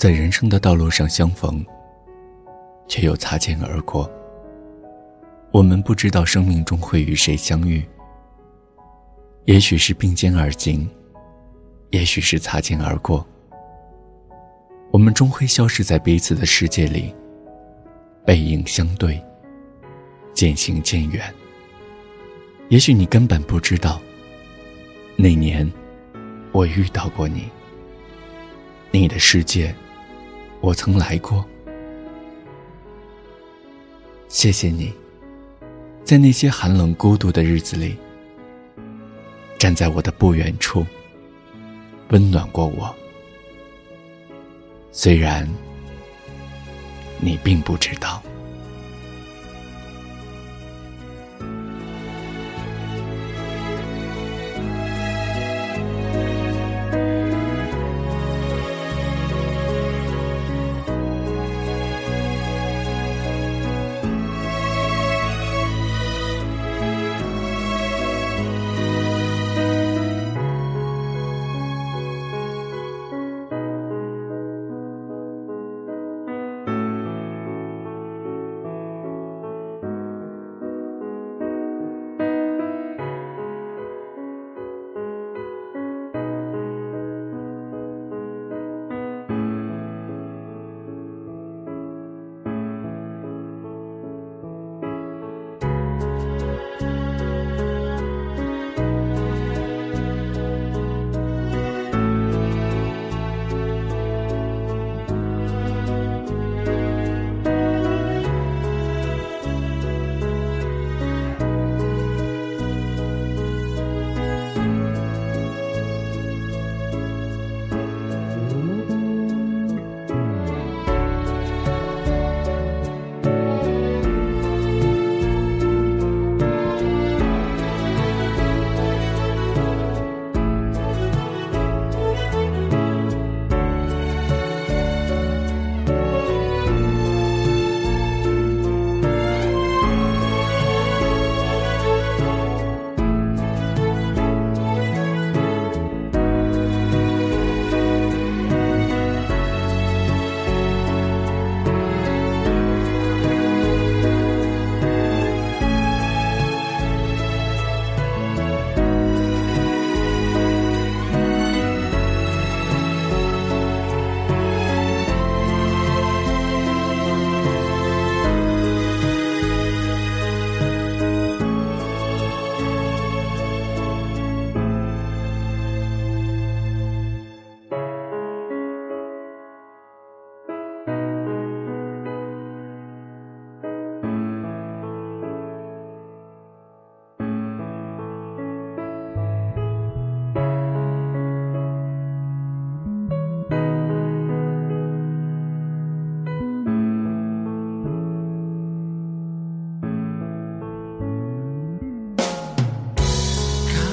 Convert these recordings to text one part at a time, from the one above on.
在人生的道路上相逢，却又擦肩而过。我们不知道生命中会与谁相遇，也许是并肩而行，也许是擦肩而过。我们终会消失在彼此的世界里，背影相对，渐行渐远。也许你根本不知道，那年我遇到过你，你的世界我曾来过。谢谢你，在那些寒冷孤独的日子里，站在我的不远处，温暖过我。虽然你并不知道。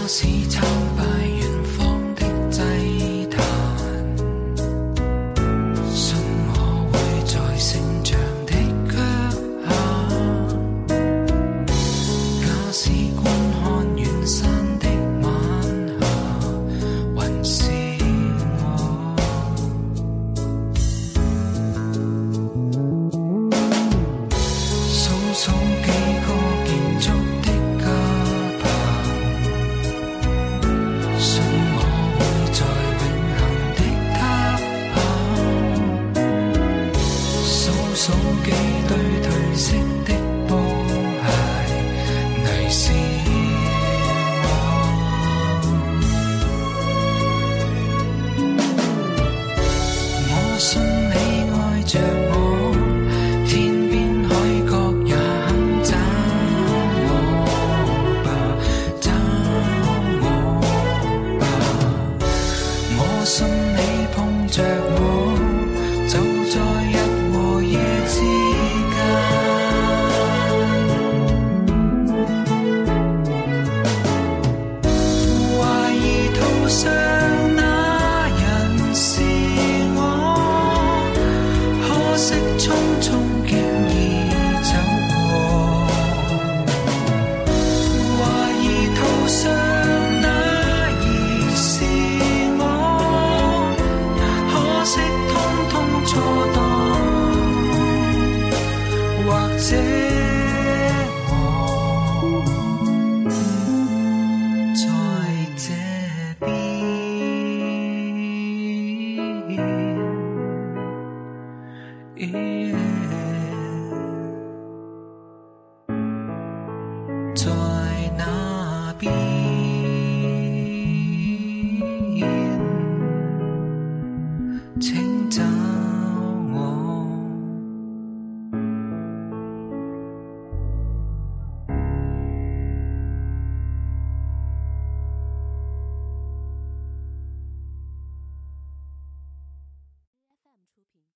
是愁笑我，我信你爱着我，天边海角也肯找我吧，找我吧，我信你碰着。say